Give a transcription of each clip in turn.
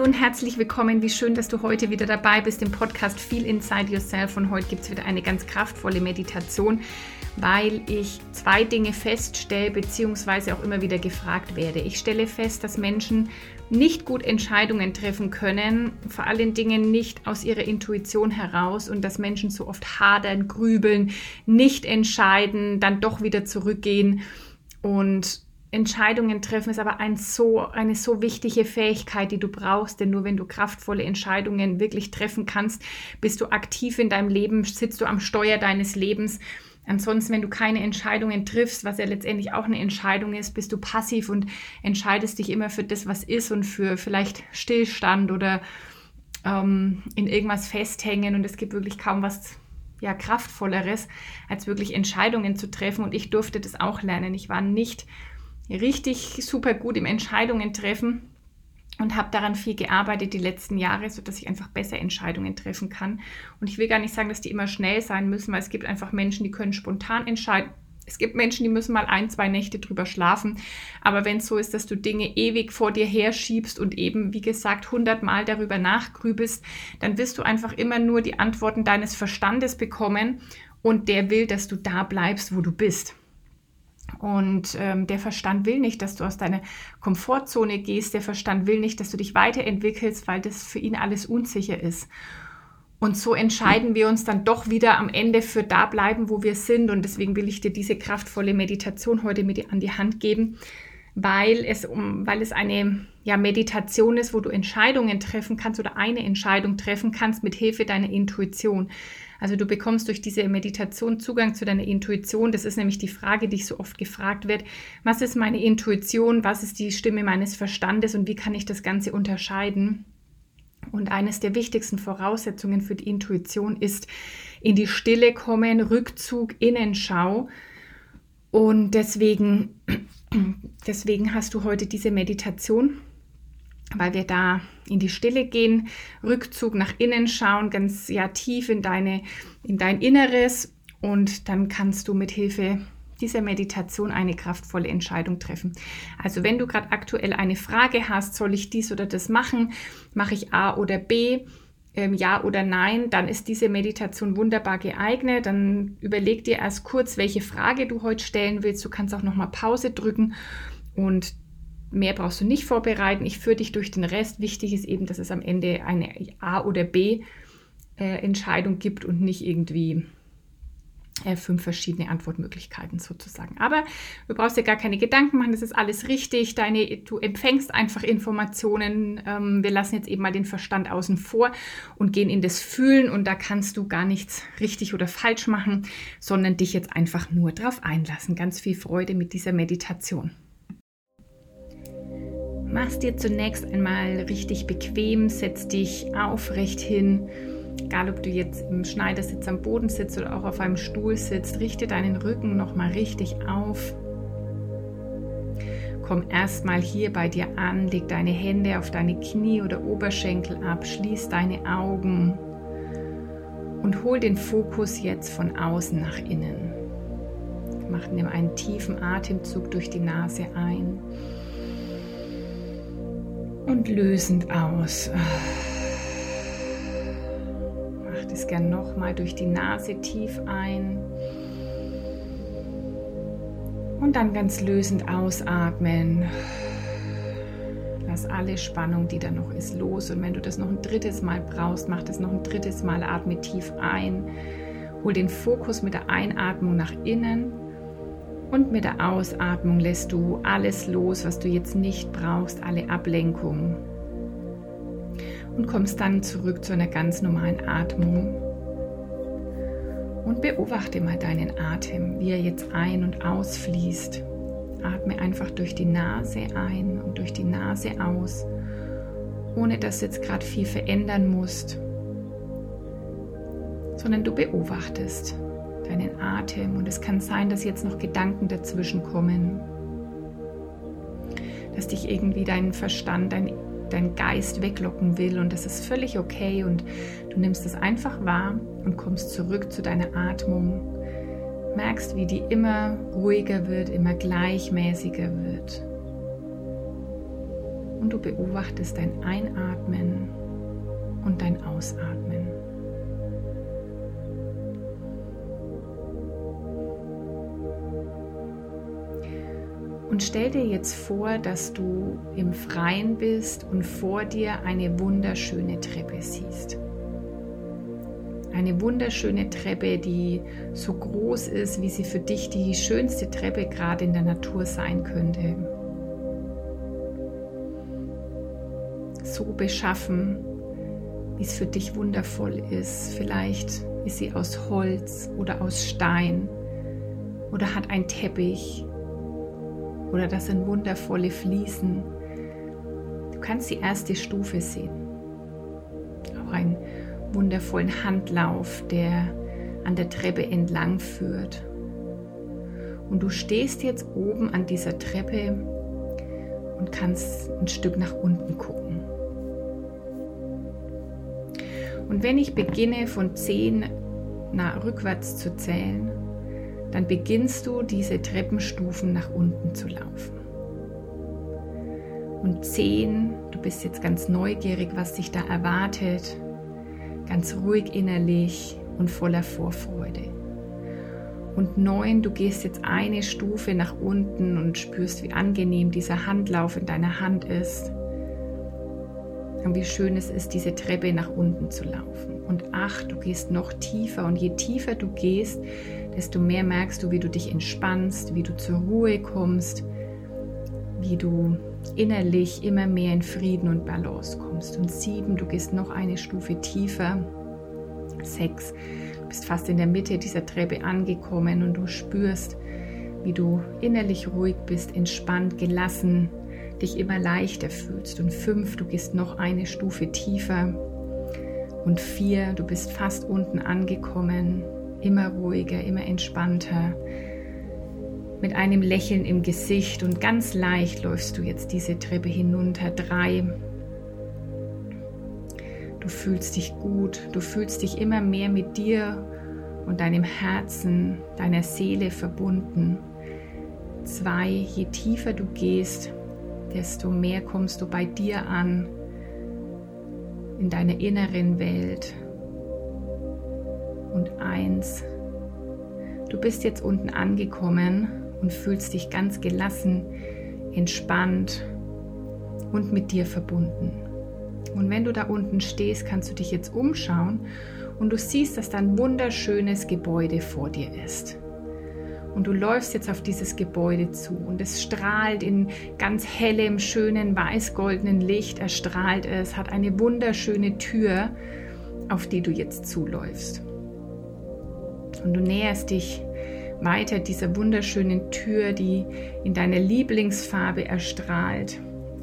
Hallo und herzlich willkommen. Wie schön, dass du heute wieder dabei bist im Podcast Feel Inside Yourself. Und heute gibt es wieder eine ganz kraftvolle Meditation weil ich zwei Dinge feststelle, beziehungsweise auch immer wieder gefragt werde. Ich stelle fest, dass Menschen nicht gut Entscheidungen treffen können, vor allen Dingen nicht aus ihrer Intuition heraus und dass Menschen so oft hadern, grübeln, nicht entscheiden, dann doch wieder zurückgehen und Entscheidungen treffen ist aber ein so, eine so wichtige Fähigkeit, die du brauchst, denn nur wenn du kraftvolle Entscheidungen wirklich treffen kannst, bist du aktiv in deinem Leben, sitzt du am Steuer deines Lebens Ansonsten, wenn du keine Entscheidungen triffst, was ja letztendlich auch eine Entscheidung ist, bist du passiv und entscheidest dich immer für das, was ist und für vielleicht Stillstand oder ähm, in irgendwas festhängen. Und es gibt wirklich kaum was ja, kraftvolleres, als wirklich Entscheidungen zu treffen. Und ich durfte das auch lernen. Ich war nicht richtig super gut im Entscheidungen treffen und habe daran viel gearbeitet die letzten Jahre, sodass ich einfach besser Entscheidungen treffen kann. Und ich will gar nicht sagen, dass die immer schnell sein müssen, weil es gibt einfach Menschen, die können spontan entscheiden. Es gibt Menschen, die müssen mal ein, zwei Nächte drüber schlafen. Aber wenn es so ist, dass du Dinge ewig vor dir herschiebst und eben, wie gesagt, hundertmal darüber nachgrübelst, dann wirst du einfach immer nur die Antworten deines Verstandes bekommen und der will, dass du da bleibst, wo du bist. Und ähm, der Verstand will nicht, dass du aus deiner Komfortzone gehst. Der Verstand will nicht, dass du dich weiterentwickelst, weil das für ihn alles unsicher ist. Und so entscheiden wir uns dann doch wieder am Ende für da bleiben, wo wir sind. Und deswegen will ich dir diese kraftvolle Meditation heute mit an die Hand geben, weil es, um, weil es eine ja, Meditation ist, wo du Entscheidungen treffen kannst oder eine Entscheidung treffen kannst mit Hilfe deiner Intuition. Also du bekommst durch diese Meditation Zugang zu deiner Intuition. Das ist nämlich die Frage, die ich so oft gefragt wird. Was ist meine Intuition? Was ist die Stimme meines Verstandes? Und wie kann ich das Ganze unterscheiden? Und eines der wichtigsten Voraussetzungen für die Intuition ist in die Stille kommen, Rückzug, Innenschau. Und deswegen, deswegen hast du heute diese Meditation weil wir da in die Stille gehen, Rückzug nach innen schauen, ganz ja tief in deine in dein Inneres und dann kannst du mit Hilfe dieser Meditation eine kraftvolle Entscheidung treffen. Also wenn du gerade aktuell eine Frage hast, soll ich dies oder das machen, mache ich A oder B, ähm, ja oder nein, dann ist diese Meditation wunderbar geeignet. Dann überleg dir erst kurz, welche Frage du heute stellen willst. Du kannst auch noch mal Pause drücken und Mehr brauchst du nicht vorbereiten. Ich führe dich durch den Rest. Wichtig ist eben, dass es am Ende eine A- oder B-Entscheidung gibt und nicht irgendwie äh, fünf verschiedene Antwortmöglichkeiten sozusagen. Aber du brauchst dir gar keine Gedanken machen, das ist alles richtig. Deine, du empfängst einfach Informationen. Ähm, wir lassen jetzt eben mal den Verstand außen vor und gehen in das Fühlen und da kannst du gar nichts richtig oder falsch machen, sondern dich jetzt einfach nur drauf einlassen. Ganz viel Freude mit dieser Meditation. Mach's dir zunächst einmal richtig bequem, setz dich aufrecht hin. Egal, ob du jetzt im Schneidersitz am Boden sitzt oder auch auf einem Stuhl sitzt, richte deinen Rücken nochmal richtig auf. Komm erstmal hier bei dir an, leg deine Hände auf deine Knie oder Oberschenkel ab, schließ deine Augen und hol den Fokus jetzt von außen nach innen. Mach nimm einen tiefen Atemzug durch die Nase ein und lösend aus. Gern nochmal durch die Nase tief ein. Und dann ganz lösend ausatmen. Lass alle Spannung, die da noch ist, los. Und wenn du das noch ein drittes Mal brauchst, mach das noch ein drittes Mal. Atme tief ein. Hol den Fokus mit der Einatmung nach innen und mit der Ausatmung lässt du alles los, was du jetzt nicht brauchst, alle Ablenkungen. Und kommst dann zurück zu einer ganz normalen Atmung. Und beobachte mal deinen Atem, wie er jetzt ein- und ausfließt. Atme einfach durch die Nase ein und durch die Nase aus, ohne dass du jetzt gerade viel verändern musst, sondern du beobachtest deinen Atem und es kann sein, dass jetzt noch Gedanken dazwischen kommen. dass dich irgendwie dein Verstand, dein, dein Geist weglocken will und das ist völlig okay und du nimmst es einfach wahr und kommst zurück zu deiner Atmung. Merkst, wie die immer ruhiger wird, immer gleichmäßiger wird. Und du beobachtest dein Einatmen und dein Ausatmen. Und stell dir jetzt vor, dass du im Freien bist und vor dir eine wunderschöne Treppe siehst. Eine wunderschöne Treppe, die so groß ist, wie sie für dich die schönste Treppe gerade in der Natur sein könnte. So beschaffen, wie es für dich wundervoll ist. Vielleicht ist sie aus Holz oder aus Stein oder hat einen Teppich oder das sind wundervolle Fliesen. Du kannst die erste Stufe sehen. Auch einen wundervollen Handlauf, der an der Treppe entlang führt. Und du stehst jetzt oben an dieser Treppe und kannst ein Stück nach unten gucken. Und wenn ich beginne von 10 nach rückwärts zu zählen, dann beginnst du diese Treppenstufen nach unten zu laufen. Und zehn, du bist jetzt ganz neugierig, was dich da erwartet, ganz ruhig innerlich und voller Vorfreude. Und neun, du gehst jetzt eine Stufe nach unten und spürst, wie angenehm dieser Handlauf in deiner Hand ist. Und wie schön es ist, diese Treppe nach unten zu laufen. Und acht, du gehst noch tiefer. Und je tiefer du gehst, desto mehr merkst du, wie du dich entspannst, wie du zur Ruhe kommst, wie du innerlich immer mehr in Frieden und Balance kommst. Und sieben, du gehst noch eine Stufe tiefer. Sechs, du bist fast in der Mitte dieser Treppe angekommen und du spürst, wie du innerlich ruhig bist, entspannt, gelassen, dich immer leichter fühlst. Und fünf, du gehst noch eine Stufe tiefer. Und vier, du bist fast unten angekommen immer ruhiger, immer entspannter, mit einem Lächeln im Gesicht und ganz leicht läufst du jetzt diese Treppe hinunter. Drei. Du fühlst dich gut, du fühlst dich immer mehr mit dir und deinem Herzen, deiner Seele verbunden. Zwei, je tiefer du gehst, desto mehr kommst du bei dir an, in deiner inneren Welt und eins. Du bist jetzt unten angekommen und fühlst dich ganz gelassen, entspannt und mit dir verbunden. Und wenn du da unten stehst, kannst du dich jetzt umschauen und du siehst, dass da ein wunderschönes Gebäude vor dir ist. Und du läufst jetzt auf dieses Gebäude zu und es strahlt in ganz hellem, schönen, weiß-goldenen Licht, erstrahlt es, hat eine wunderschöne Tür, auf die du jetzt zuläufst. Und du näherst dich weiter dieser wunderschönen Tür, die in deiner Lieblingsfarbe erstrahlt.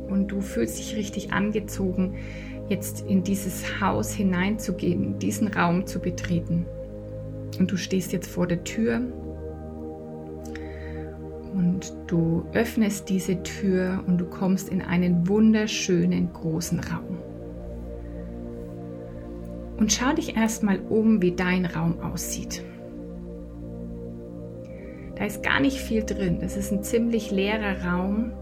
Und du fühlst dich richtig angezogen, jetzt in dieses Haus hineinzugehen, diesen Raum zu betreten. Und du stehst jetzt vor der Tür und du öffnest diese Tür und du kommst in einen wunderschönen großen Raum. Und schau dich erstmal um, wie dein Raum aussieht. Da ist gar nicht viel drin. Das ist ein ziemlich leerer Raum,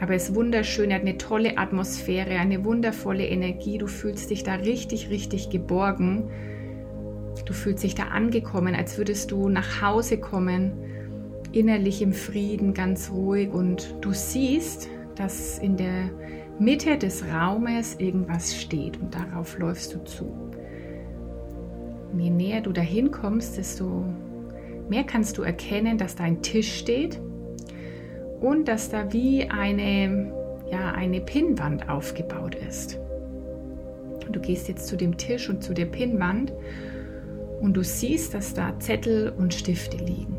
aber es ist wunderschön. Er hat eine tolle Atmosphäre, eine wundervolle Energie. Du fühlst dich da richtig, richtig geborgen. Du fühlst dich da angekommen, als würdest du nach Hause kommen, innerlich im Frieden, ganz ruhig. Und du siehst, dass in der Mitte des Raumes irgendwas steht und darauf läufst du zu. Je näher du dahin kommst, desto mehr kannst du erkennen, dass da ein Tisch steht und dass da wie eine, ja, eine Pinnwand aufgebaut ist. Du gehst jetzt zu dem Tisch und zu der Pinnwand und du siehst, dass da Zettel und Stifte liegen.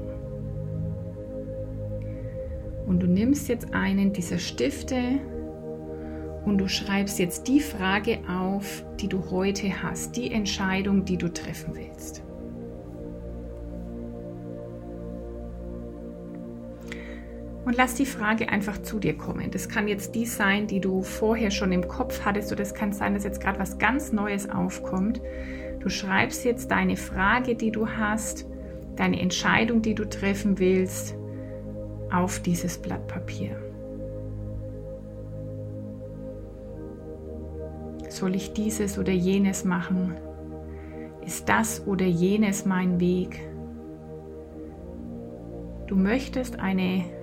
Und du nimmst jetzt einen dieser Stifte und du schreibst jetzt die Frage auf, die du heute hast, die Entscheidung, die du treffen willst. Und lass die Frage einfach zu dir kommen. Das kann jetzt die sein, die du vorher schon im Kopf hattest, oder es kann sein, dass jetzt gerade was ganz Neues aufkommt. Du schreibst jetzt deine Frage, die du hast, deine Entscheidung, die du treffen willst, auf dieses Blatt Papier. Soll ich dieses oder jenes machen? Ist das oder jenes mein Weg? Du möchtest eine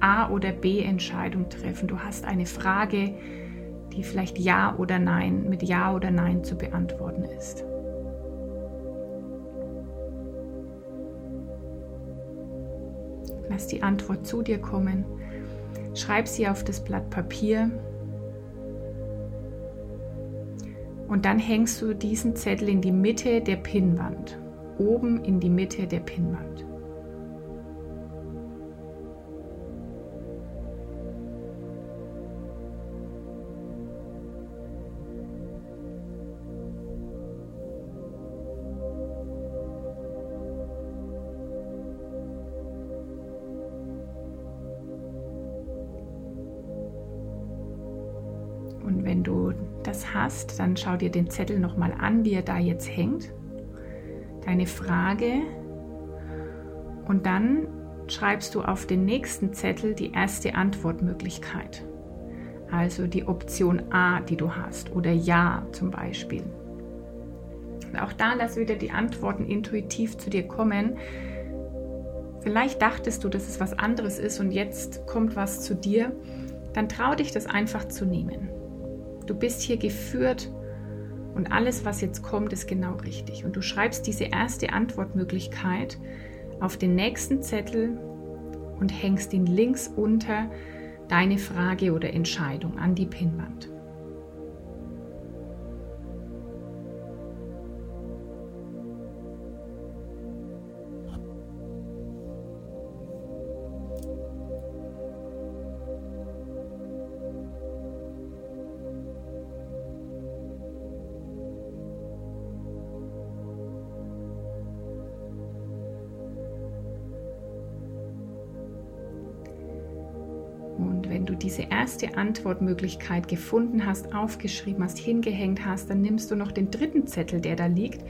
A- oder B-Entscheidung treffen. Du hast eine Frage, die vielleicht Ja oder Nein mit Ja oder Nein zu beantworten ist. Lass die Antwort zu dir kommen. Schreib sie auf das Blatt Papier. Und dann hängst du diesen Zettel in die Mitte der Pinnwand. Oben in die Mitte der Pinnwand. Hast, dann schau dir den Zettel nochmal an, wie er da jetzt hängt. Deine Frage. Und dann schreibst du auf den nächsten Zettel die erste Antwortmöglichkeit. Also die Option A, die du hast. Oder Ja zum Beispiel. Und auch da lass wieder die Antworten intuitiv zu dir kommen. Vielleicht dachtest du, dass es was anderes ist und jetzt kommt was zu dir. Dann trau dich das einfach zu nehmen. Du bist hier geführt und alles, was jetzt kommt, ist genau richtig. Und du schreibst diese erste Antwortmöglichkeit auf den nächsten Zettel und hängst ihn links unter deine Frage oder Entscheidung an die Pinnwand. Erste Antwortmöglichkeit gefunden hast, aufgeschrieben hast, hingehängt hast, dann nimmst du noch den dritten Zettel, der da liegt,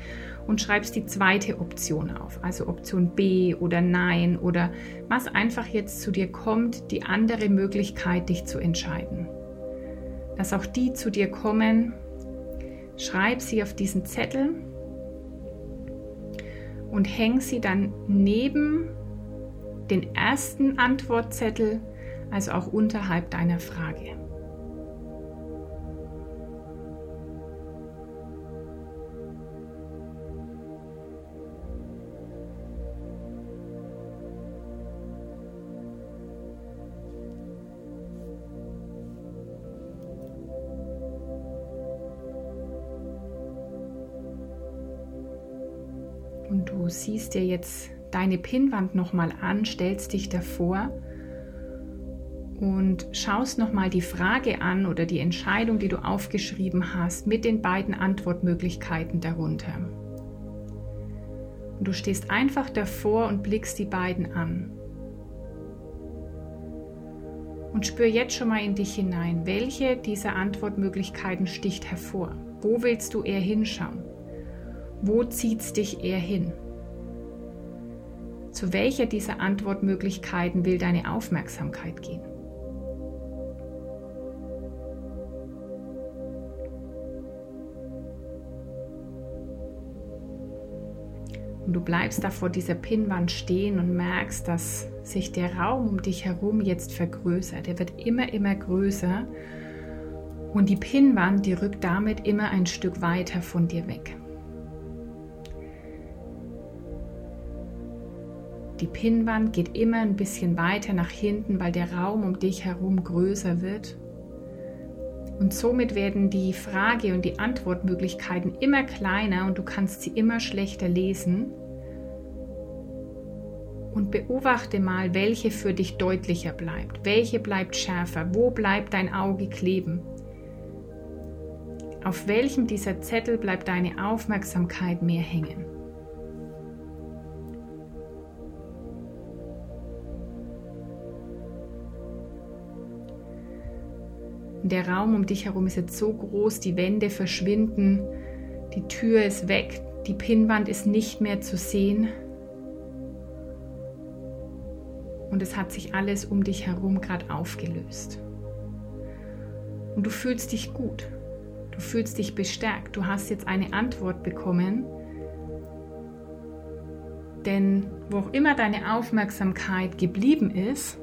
und schreibst die zweite Option auf. Also Option B oder Nein oder was einfach jetzt zu dir kommt, die andere Möglichkeit, dich zu entscheiden. Dass auch die zu dir kommen, schreib sie auf diesen Zettel und häng sie dann neben den ersten Antwortzettel also auch unterhalb deiner Frage. Und du siehst dir jetzt deine Pinnwand nochmal an, stellst dich davor und schaust nochmal die Frage an oder die Entscheidung, die du aufgeschrieben hast, mit den beiden Antwortmöglichkeiten darunter. Und du stehst einfach davor und blickst die beiden an. Und spür jetzt schon mal in dich hinein, welche dieser Antwortmöglichkeiten sticht hervor. Wo willst du eher hinschauen? Wo zieht es dich eher hin? Zu welcher dieser Antwortmöglichkeiten will deine Aufmerksamkeit gehen? Und du bleibst da vor dieser Pinnwand stehen und merkst, dass sich der Raum um dich herum jetzt vergrößert. Er wird immer, immer größer. Und die Pinnwand, die rückt damit immer ein Stück weiter von dir weg. Die Pinnwand geht immer ein bisschen weiter nach hinten, weil der Raum um dich herum größer wird. Und somit werden die Frage- und die Antwortmöglichkeiten immer kleiner und du kannst sie immer schlechter lesen. Und beobachte mal, welche für dich deutlicher bleibt, welche bleibt schärfer, wo bleibt dein Auge kleben. Auf welchem dieser Zettel bleibt deine Aufmerksamkeit mehr hängen? Der Raum um dich herum ist jetzt so groß, die Wände verschwinden, die Tür ist weg, die Pinnwand ist nicht mehr zu sehen. Und es hat sich alles um dich herum gerade aufgelöst. Und du fühlst dich gut. Du fühlst dich bestärkt. Du hast jetzt eine Antwort bekommen. Denn wo auch immer deine Aufmerksamkeit geblieben ist,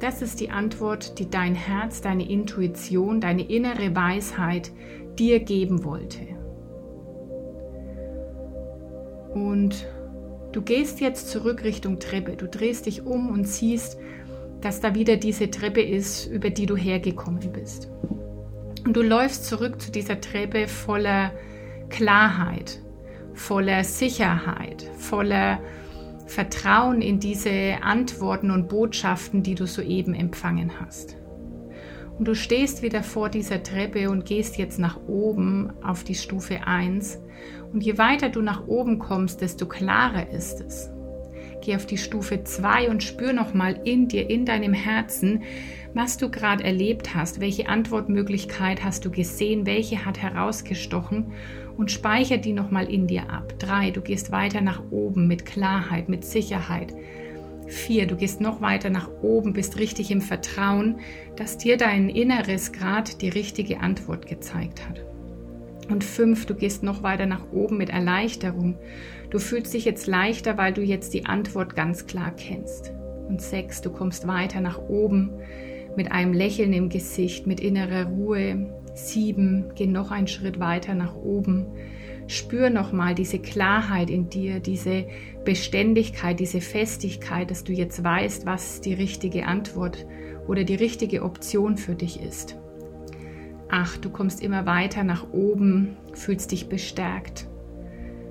das ist die Antwort, die dein Herz, deine Intuition, deine innere Weisheit dir geben wollte. Und du gehst jetzt zurück Richtung Treppe. Du drehst dich um und siehst, dass da wieder diese Treppe ist, über die du hergekommen bist. Und du läufst zurück zu dieser Treppe voller Klarheit, voller Sicherheit, voller Vertrauen in diese Antworten und Botschaften, die du soeben empfangen hast. Und du stehst wieder vor dieser Treppe und gehst jetzt nach oben auf die Stufe 1. Und je weiter du nach oben kommst, desto klarer ist es. Geh auf die Stufe 2 und spür nochmal in dir, in deinem Herzen, was du gerade erlebt hast, welche Antwortmöglichkeit hast du gesehen, welche hat herausgestochen und speicher die nochmal in dir ab. 3. Du gehst weiter nach oben mit Klarheit, mit Sicherheit. 4. Du gehst noch weiter nach oben, bist richtig im Vertrauen, dass dir dein Inneres gerade die richtige Antwort gezeigt hat. Und 5. Du gehst noch weiter nach oben mit Erleichterung. Du fühlst dich jetzt leichter, weil du jetzt die Antwort ganz klar kennst. Und sechs, du kommst weiter nach oben mit einem Lächeln im Gesicht, mit innerer Ruhe. Sieben, geh noch einen Schritt weiter nach oben. Spür nochmal diese Klarheit in dir, diese Beständigkeit, diese Festigkeit, dass du jetzt weißt, was die richtige Antwort oder die richtige Option für dich ist. Acht, du kommst immer weiter nach oben, fühlst dich bestärkt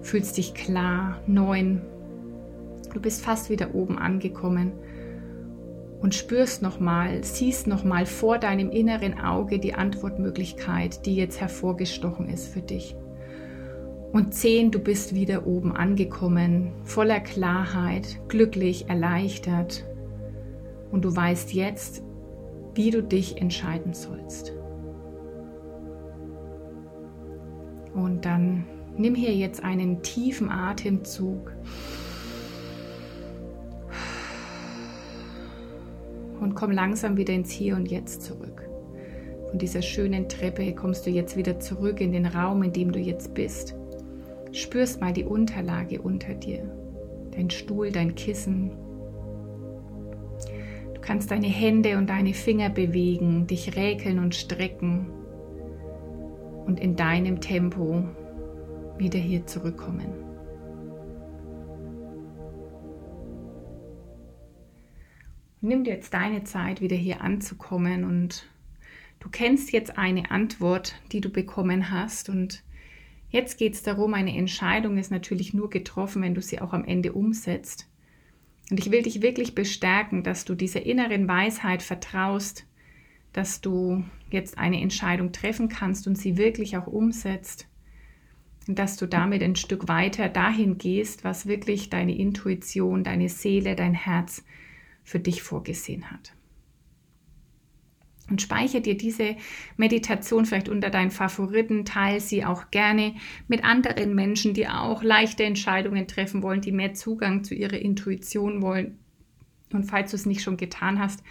fühlst dich klar, neun. Du bist fast wieder oben angekommen und spürst nochmal, siehst nochmal vor deinem inneren Auge die Antwortmöglichkeit, die jetzt hervorgestochen ist für dich. Und zehn, du bist wieder oben angekommen, voller Klarheit, glücklich, erleichtert. Und du weißt jetzt, wie du dich entscheiden sollst. Und dann Nimm hier jetzt einen tiefen Atemzug. Und komm langsam wieder ins Hier und Jetzt zurück. Von dieser schönen Treppe kommst du jetzt wieder zurück in den Raum, in dem du jetzt bist. Spürst mal die Unterlage unter dir. Dein Stuhl, dein Kissen. Du kannst deine Hände und deine Finger bewegen, dich räkeln und strecken und in deinem Tempo wieder hier zurückkommen. Nimm dir jetzt deine Zeit, wieder hier anzukommen und du kennst jetzt eine Antwort, die du bekommen hast und jetzt geht es darum, eine Entscheidung ist natürlich nur getroffen, wenn du sie auch am Ende umsetzt. Und ich will dich wirklich bestärken, dass du dieser inneren Weisheit vertraust, dass du jetzt eine Entscheidung treffen kannst und sie wirklich auch umsetzt dass du damit ein Stück weiter dahin gehst, was wirklich deine Intuition, deine Seele, dein Herz für dich vorgesehen hat. Und speichere dir diese Meditation vielleicht unter deinen Favoriten, teile sie auch gerne mit anderen Menschen, die auch leichte Entscheidungen treffen wollen, die mehr Zugang zu ihrer Intuition wollen. Und falls du es nicht schon getan hast,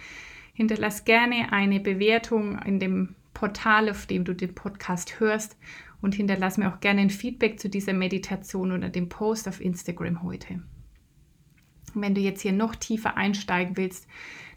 hinterlass gerne eine Bewertung in dem Portal, auf dem du den Podcast hörst und hinterlass mir auch gerne ein Feedback zu dieser Meditation oder dem Post auf Instagram heute. Wenn du jetzt hier noch tiefer einsteigen willst,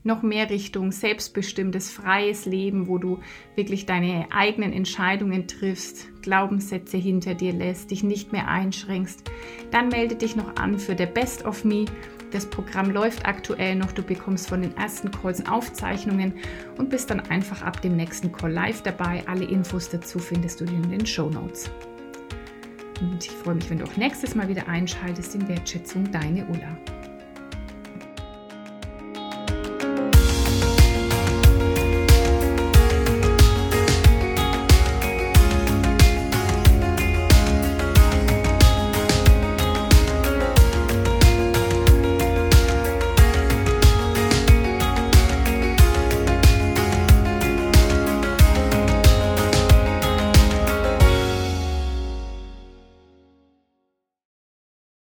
noch mehr Richtung selbstbestimmtes, freies Leben, wo du wirklich deine eigenen Entscheidungen triffst, Glaubenssätze hinter dir lässt, dich nicht mehr einschränkst, dann melde dich noch an für der Best of Me das Programm läuft aktuell noch. Du bekommst von den ersten Calls Aufzeichnungen und bist dann einfach ab dem nächsten Call live dabei. Alle Infos dazu findest du in den Show Notes. Und ich freue mich, wenn du auch nächstes Mal wieder einschaltest in Wertschätzung, deine Ulla.